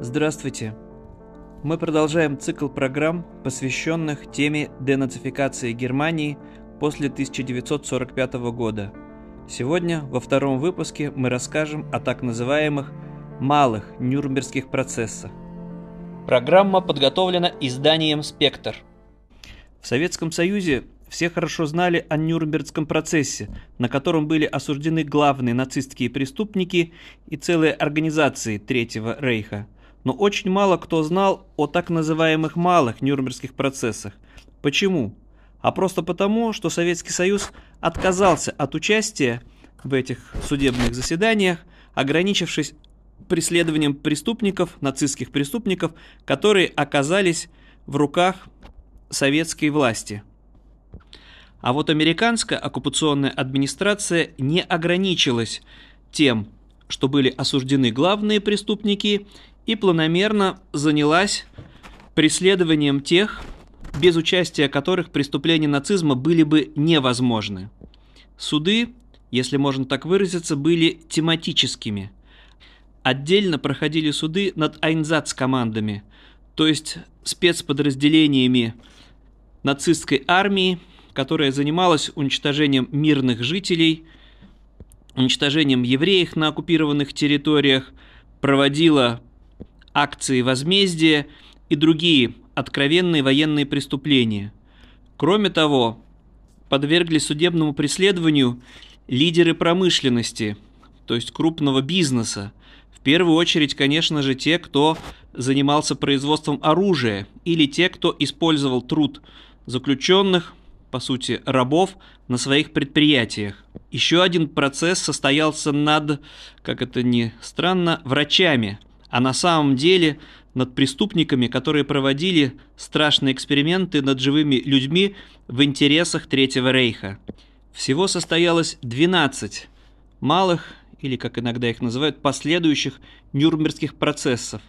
Здравствуйте! Мы продолжаем цикл программ, посвященных теме денацификации Германии после 1945 года. Сегодня, во втором выпуске, мы расскажем о так называемых малых Нюрнбергских процессах. Программа подготовлена изданием «Спектр». В Советском Союзе все хорошо знали о Нюрнбергском процессе, на котором были осуждены главные нацистские преступники и целые организации Третьего Рейха – но очень мало кто знал о так называемых малых Нюрнбергских процессах. Почему? А просто потому, что Советский Союз отказался от участия в этих судебных заседаниях, ограничившись преследованием преступников, нацистских преступников, которые оказались в руках советской власти. А вот американская оккупационная администрация не ограничилась тем, что были осуждены главные преступники и планомерно занялась преследованием тех, без участия которых преступления нацизма были бы невозможны. Суды, если можно так выразиться, были тематическими. Отдельно проходили суды над Айнзац-командами, то есть спецподразделениями нацистской армии, которая занималась уничтожением мирных жителей, уничтожением евреев на оккупированных территориях, проводила акции возмездия и другие откровенные военные преступления. Кроме того, подвергли судебному преследованию лидеры промышленности, то есть крупного бизнеса. В первую очередь, конечно же, те, кто занимался производством оружия или те, кто использовал труд заключенных, по сути, рабов на своих предприятиях. Еще один процесс состоялся над, как это ни странно, врачами, а на самом деле над преступниками, которые проводили страшные эксперименты над живыми людьми в интересах Третьего Рейха. Всего состоялось 12 малых, или как иногда их называют, последующих Нюрнбергских процессов.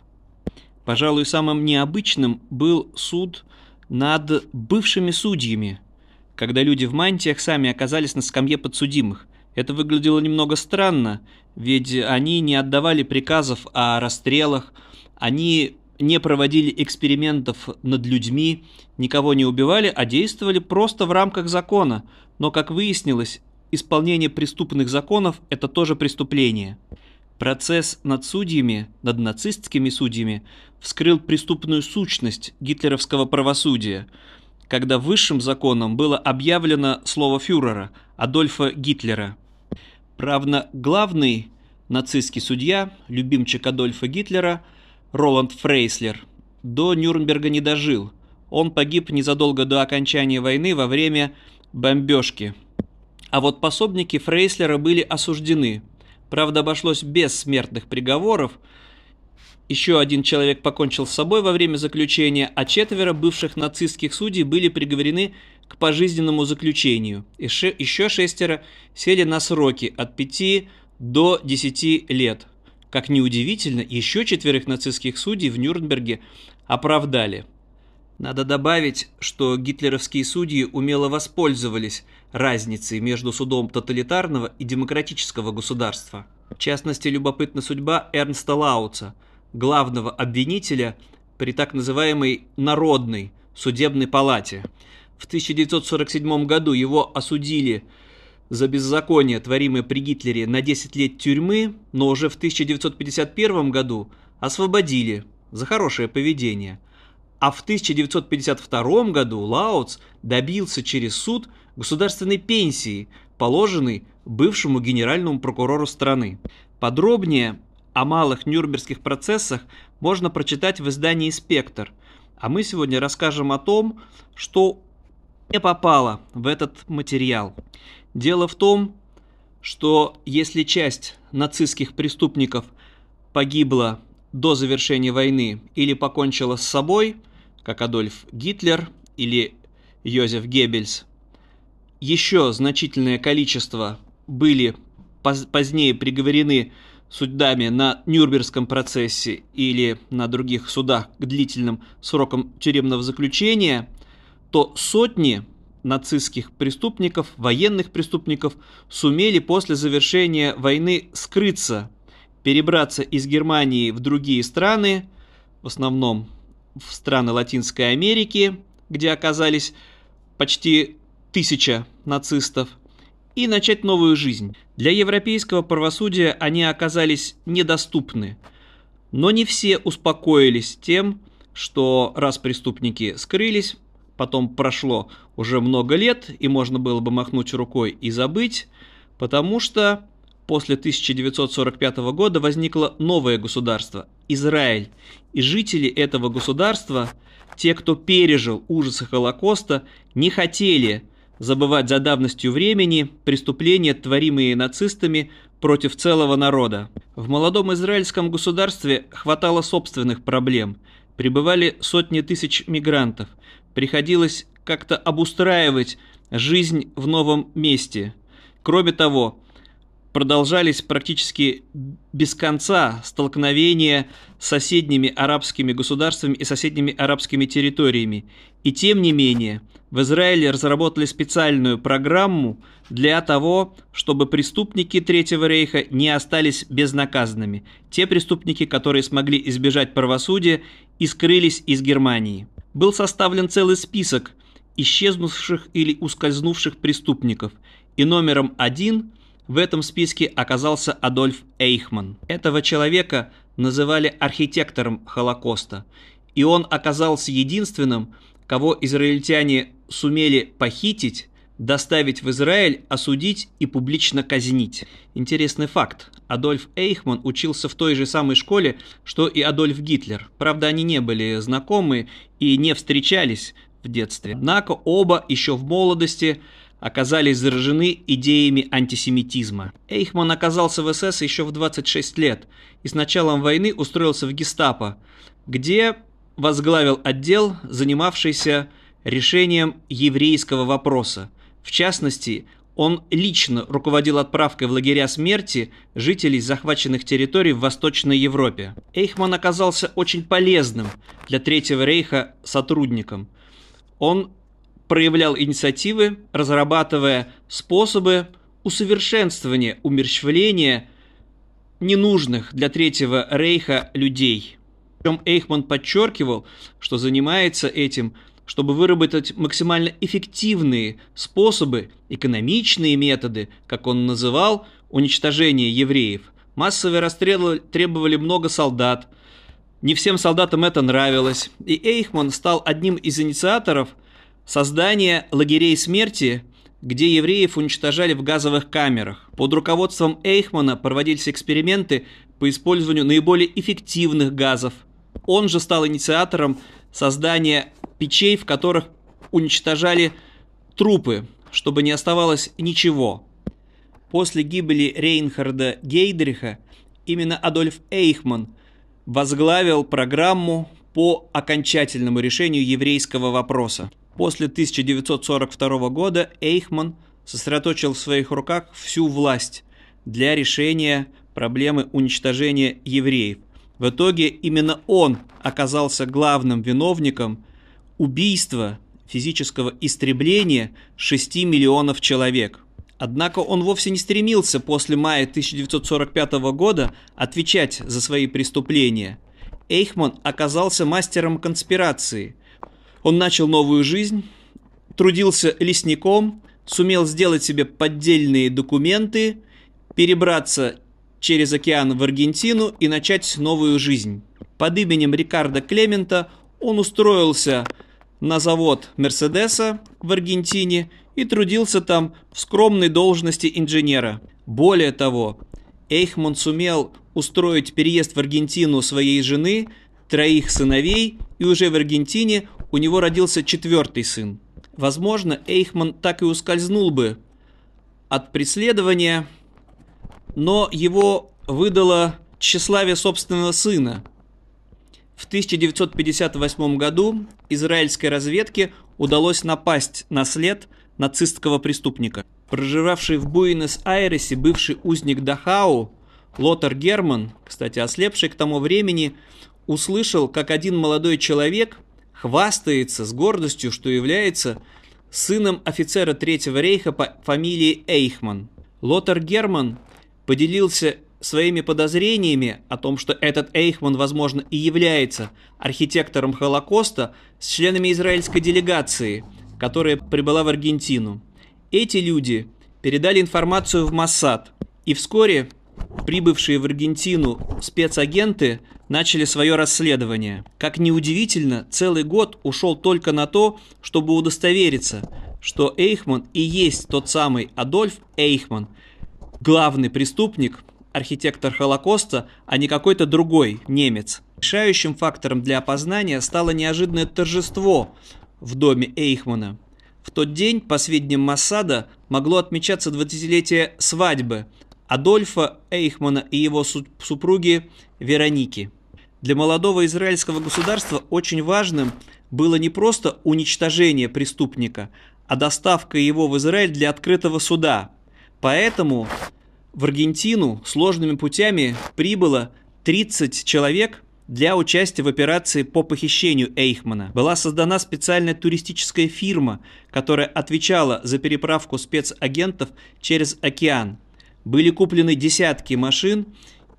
Пожалуй, самым необычным был суд над бывшими судьями, когда люди в мантиях сами оказались на скамье подсудимых. Это выглядело немного странно, ведь они не отдавали приказов о расстрелах, они не проводили экспериментов над людьми, никого не убивали, а действовали просто в рамках закона. Но, как выяснилось, исполнение преступных законов – это тоже преступление. Процесс над судьями, над нацистскими судьями, вскрыл преступную сущность гитлеровского правосудия, когда высшим законом было объявлено слово фюрера Адольфа Гитлера – Правда, главный нацистский судья, любимчик Адольфа Гитлера, Роланд Фрейслер, до Нюрнберга не дожил. Он погиб незадолго до окончания войны во время бомбежки. А вот пособники Фрейслера были осуждены. Правда, обошлось без смертных приговоров. Еще один человек покончил с собой во время заключения, а четверо бывших нацистских судей были приговорены к пожизненному заключению. Еще шестеро сели на сроки от 5 до 10 лет. Как неудивительно, еще четверых нацистских судей в Нюрнберге оправдали. Надо добавить, что гитлеровские судьи умело воспользовались разницей между судом тоталитарного и демократического государства. В частности, любопытна судьба Эрнста Лауца, главного обвинителя при так называемой «народной» судебной палате – в 1947 году его осудили за беззаконие, творимое при Гитлере, на 10 лет тюрьмы, но уже в 1951 году освободили за хорошее поведение. А в 1952 году Лауц добился через суд государственной пенсии, положенной бывшему генеральному прокурору страны. Подробнее о малых нюрнбергских процессах можно прочитать в издании «Спектр», а мы сегодня расскажем о том, что не попала в этот материал. Дело в том, что если часть нацистских преступников погибла до завершения войны или покончила с собой, как Адольф Гитлер или Йозеф Геббельс, еще значительное количество были позднее приговорены судами на Нюрнбергском процессе или на других судах к длительным срокам тюремного заключения, то сотни нацистских преступников, военных преступников сумели после завершения войны скрыться, перебраться из Германии в другие страны, в основном в страны Латинской Америки, где оказались почти тысяча нацистов, и начать новую жизнь. Для европейского правосудия они оказались недоступны, но не все успокоились тем, что раз преступники скрылись, потом прошло уже много лет, и можно было бы махнуть рукой и забыть, потому что после 1945 года возникло новое государство – Израиль. И жители этого государства, те, кто пережил ужасы Холокоста, не хотели забывать за давностью времени преступления, творимые нацистами против целого народа. В молодом израильском государстве хватало собственных проблем. Прибывали сотни тысяч мигрантов. Приходилось как-то обустраивать жизнь в новом месте. Кроме того, продолжались практически без конца столкновения с соседними арабскими государствами и соседними арабскими территориями. И тем не менее, в Израиле разработали специальную программу для того, чтобы преступники Третьего рейха не остались безнаказанными. Те преступники, которые смогли избежать правосудия и скрылись из Германии. Был составлен целый список исчезнувших или ускользнувших преступников, и номером один в этом списке оказался Адольф Эйхман. Этого человека называли архитектором Холокоста, и он оказался единственным, кого израильтяне сумели похитить, доставить в Израиль, осудить и публично казнить. Интересный факт. Адольф Эйхман учился в той же самой школе, что и Адольф Гитлер. Правда, они не были знакомы и не встречались в детстве. Однако оба еще в молодости оказались заражены идеями антисемитизма. Эйхман оказался в СС еще в 26 лет и с началом войны устроился в гестапо, где возглавил отдел, занимавшийся решением еврейского вопроса. В частности, он лично руководил отправкой в лагеря смерти жителей захваченных территорий в Восточной Европе. Эйхман оказался очень полезным для Третьего рейха сотрудником. Он проявлял инициативы, разрабатывая способы усовершенствования умерщвления ненужных для Третьего Рейха людей. Причем Эйхман подчеркивал, что занимается этим, чтобы выработать максимально эффективные способы, экономичные методы, как он называл, уничтожения евреев. Массовые расстрелы требовали много солдат. Не всем солдатам это нравилось, и Эйхман стал одним из инициаторов – Создание лагерей смерти, где евреев уничтожали в газовых камерах. Под руководством Эйхмана проводились эксперименты по использованию наиболее эффективных газов. Он же стал инициатором создания печей, в которых уничтожали трупы, чтобы не оставалось ничего. После гибели Рейнхарда Гейдриха именно Адольф Эйхман возглавил программу по окончательному решению еврейского вопроса. После 1942 года Эйхман сосредоточил в своих руках всю власть для решения проблемы уничтожения евреев. В итоге именно он оказался главным виновником убийства, физического истребления 6 миллионов человек. Однако он вовсе не стремился после мая 1945 года отвечать за свои преступления. Эйхман оказался мастером конспирации – он начал новую жизнь, трудился лесником, сумел сделать себе поддельные документы, перебраться через океан в Аргентину и начать новую жизнь. Под именем Рикардо Клемента он устроился на завод Мерседеса в Аргентине и трудился там в скромной должности инженера. Более того, Эйхман сумел устроить переезд в Аргентину своей жены, троих сыновей, и уже в Аргентине у него родился четвертый сын. Возможно, Эйхман так и ускользнул бы от преследования, но его выдало тщеславие собственного сына. В 1958 году израильской разведке удалось напасть на след нацистского преступника. Проживавший в Буэнос-Айресе бывший узник Дахау Лотар Герман, кстати, ослепший к тому времени, услышал, как один молодой человек – хвастается с гордостью, что является сыном офицера Третьего рейха по фамилии Эйхман. Лотар Герман поделился своими подозрениями о том, что этот Эйхман, возможно, и является архитектором Холокоста, с членами израильской делегации, которая прибыла в Аргентину. Эти люди передали информацию в Моссад, и вскоре прибывшие в Аргентину спецагенты начали свое расследование. Как ни удивительно, целый год ушел только на то, чтобы удостовериться, что Эйхман и есть тот самый Адольф Эйхман, главный преступник, архитектор Холокоста, а не какой-то другой немец. Решающим фактором для опознания стало неожиданное торжество в доме Эйхмана. В тот день, по сведениям Массада, могло отмечаться 20-летие свадьбы Адольфа Эйхмана и его супруги Вероники. Для молодого израильского государства очень важным было не просто уничтожение преступника, а доставка его в Израиль для открытого суда. Поэтому в Аргентину сложными путями прибыло 30 человек для участия в операции по похищению Эйхмана. Была создана специальная туристическая фирма, которая отвечала за переправку спецагентов через океан. Были куплены десятки машин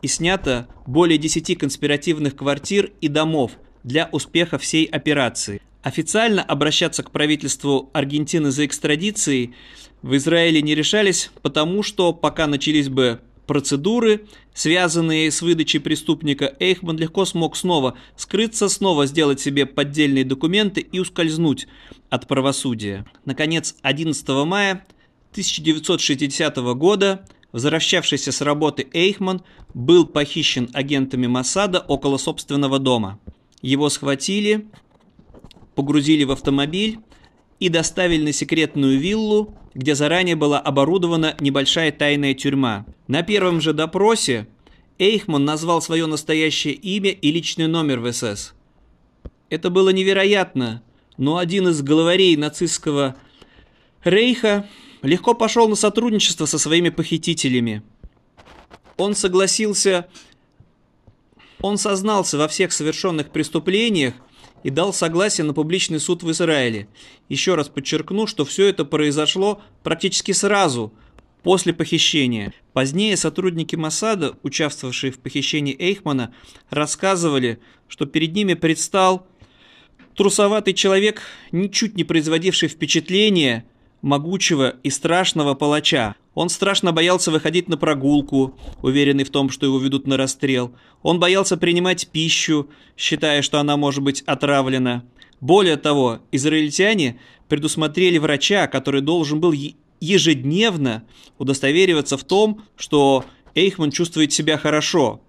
и снято более 10 конспиративных квартир и домов для успеха всей операции. Официально обращаться к правительству Аргентины за экстрадицией в Израиле не решались, потому что пока начались бы процедуры, связанные с выдачей преступника, Эйхман легко смог снова скрыться, снова сделать себе поддельные документы и ускользнуть от правосудия. Наконец, 11 мая 1960 года возвращавшийся с работы Эйхман был похищен агентами Масада около собственного дома. Его схватили, погрузили в автомобиль и доставили на секретную виллу, где заранее была оборудована небольшая тайная тюрьма. На первом же допросе Эйхман назвал свое настоящее имя и личный номер в СС. Это было невероятно, но один из главарей нацистского рейха легко пошел на сотрудничество со своими похитителями. Он согласился, он сознался во всех совершенных преступлениях и дал согласие на публичный суд в Израиле. Еще раз подчеркну, что все это произошло практически сразу после похищения. Позднее сотрудники Масада, участвовавшие в похищении Эйхмана, рассказывали, что перед ними предстал трусоватый человек, ничуть не производивший впечатления могучего и страшного палача. Он страшно боялся выходить на прогулку, уверенный в том, что его ведут на расстрел. Он боялся принимать пищу, считая, что она может быть отравлена. Более того, израильтяне предусмотрели врача, который должен был ежедневно удостовериваться в том, что Эйхман чувствует себя хорошо.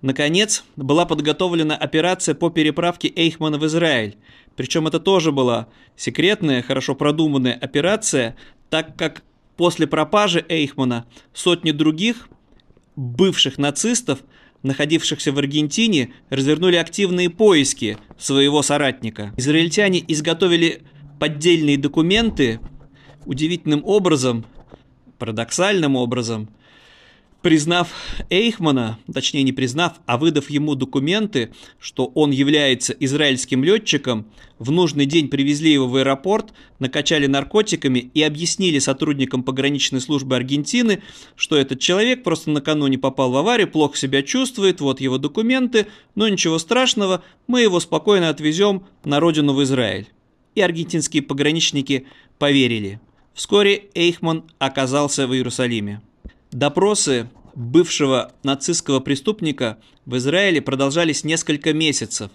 Наконец, была подготовлена операция по переправке Эйхмана в Израиль. Причем это тоже была секретная, хорошо продуманная операция, так как после пропажи Эйхмана сотни других бывших нацистов, находившихся в Аргентине, развернули активные поиски своего соратника. Израильтяне изготовили поддельные документы удивительным образом, парадоксальным образом – признав Эйхмана, точнее не признав, а выдав ему документы, что он является израильским летчиком, в нужный день привезли его в аэропорт, накачали наркотиками и объяснили сотрудникам пограничной службы Аргентины, что этот человек просто накануне попал в аварию, плохо себя чувствует, вот его документы, но ничего страшного, мы его спокойно отвезем на родину в Израиль. И аргентинские пограничники поверили. Вскоре Эйхман оказался в Иерусалиме. Допросы бывшего нацистского преступника в Израиле продолжались несколько месяцев.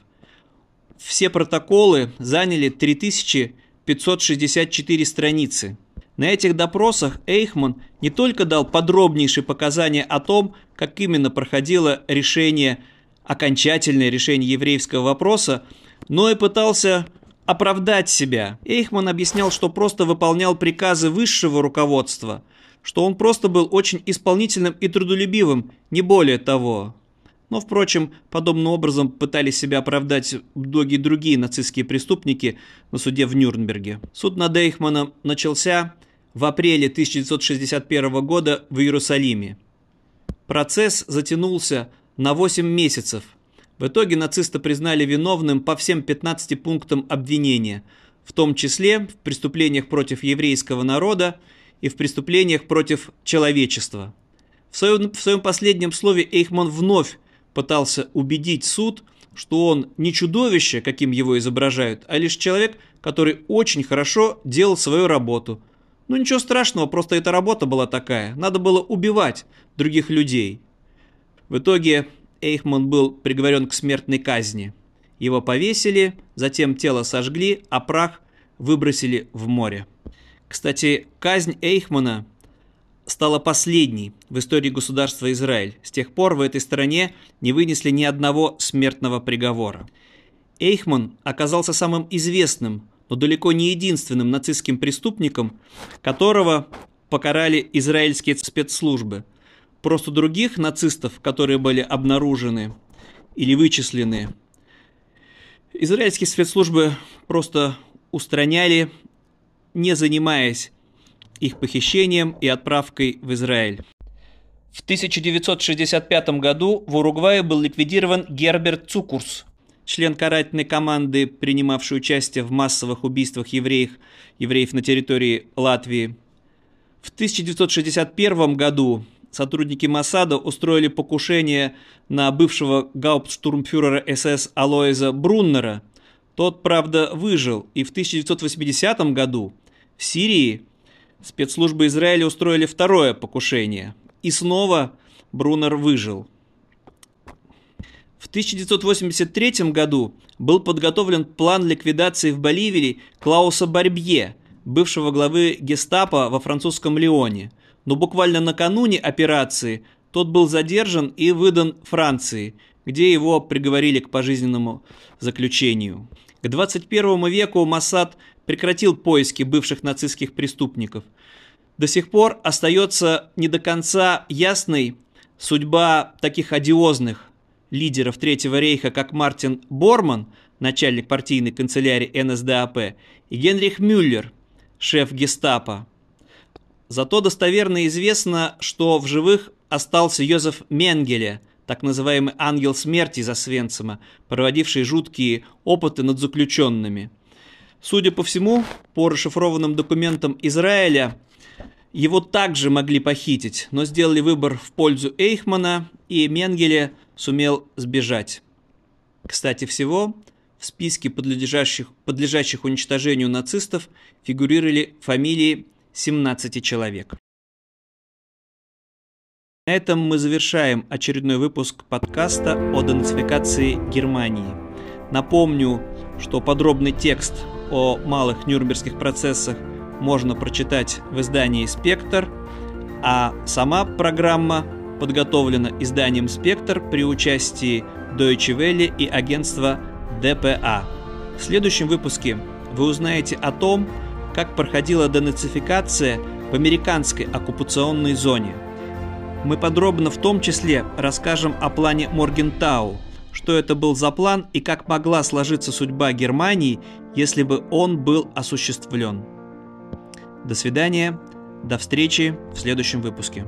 Все протоколы заняли 3564 страницы. На этих допросах Эйхман не только дал подробнейшие показания о том, как именно проходило решение, окончательное решение еврейского вопроса, но и пытался оправдать себя. Эйхман объяснял, что просто выполнял приказы высшего руководства – что он просто был очень исполнительным и трудолюбивым, не более того. Но, впрочем, подобным образом пытались себя оправдать многие другие нацистские преступники на суде в Нюрнберге. Суд над Эйхманом начался в апреле 1961 года в Иерусалиме. Процесс затянулся на 8 месяцев. В итоге нациста признали виновным по всем 15 пунктам обвинения, в том числе в преступлениях против еврейского народа и в преступлениях против человечества. В своем, в своем последнем слове Эйхман вновь пытался убедить суд, что он не чудовище, каким его изображают, а лишь человек, который очень хорошо делал свою работу. Ну ничего страшного, просто эта работа была такая. Надо было убивать других людей. В итоге Эйхман был приговорен к смертной казни. Его повесили, затем тело сожгли, а прах выбросили в море. Кстати, казнь Эйхмана стала последней в истории государства Израиль. С тех пор в этой стране не вынесли ни одного смертного приговора. Эйхман оказался самым известным, но далеко не единственным нацистским преступником, которого покарали израильские спецслужбы. Просто других нацистов, которые были обнаружены или вычислены, израильские спецслужбы просто устраняли, не занимаясь их похищением и отправкой в Израиль. В 1965 году в Уругвае был ликвидирован Герберт Цукурс, член карательной команды, принимавший участие в массовых убийствах евреев, евреев на территории Латвии. В 1961 году сотрудники Масада устроили покушение на бывшего гауптштурмфюрера СС Алоиза Бруннера. Тот, правда, выжил, и в 1980 году Сирии спецслужбы Израиля устроили второе покушение. И снова Брунер выжил. В 1983 году был подготовлен план ликвидации в Боливии Клауса Барбье, бывшего главы гестапо во французском Лионе. Но буквально накануне операции тот был задержан и выдан Франции, где его приговорили к пожизненному заключению. К 21 веку Моссад прекратил поиски бывших нацистских преступников. До сих пор остается не до конца ясной судьба таких одиозных лидеров Третьего рейха, как Мартин Борман, начальник партийной канцелярии НСДАП, и Генрих Мюллер, шеф гестапо. Зато достоверно известно, что в живых остался Йозеф Менгеле, так называемый ангел смерти за Свенцима, проводивший жуткие опыты над заключенными. Судя по всему, по расшифрованным документам Израиля, его также могли похитить, но сделали выбор в пользу Эйхмана, и Менгеле сумел сбежать. Кстати всего, в списке подлежащих, подлежащих уничтожению нацистов фигурировали фамилии 17 человек. На этом мы завершаем очередной выпуск подкаста о денацификации Германии. Напомню, что подробный текст о малых нюрнбергских процессах можно прочитать в издании «Спектр», а сама программа подготовлена изданием «Спектр» при участии Deutsche Welle и агентства ДПА. В следующем выпуске вы узнаете о том, как проходила денацификация в американской оккупационной зоне. Мы подробно в том числе расскажем о плане Моргентау – что это был за план и как могла сложиться судьба Германии, если бы он был осуществлен. До свидания, до встречи в следующем выпуске.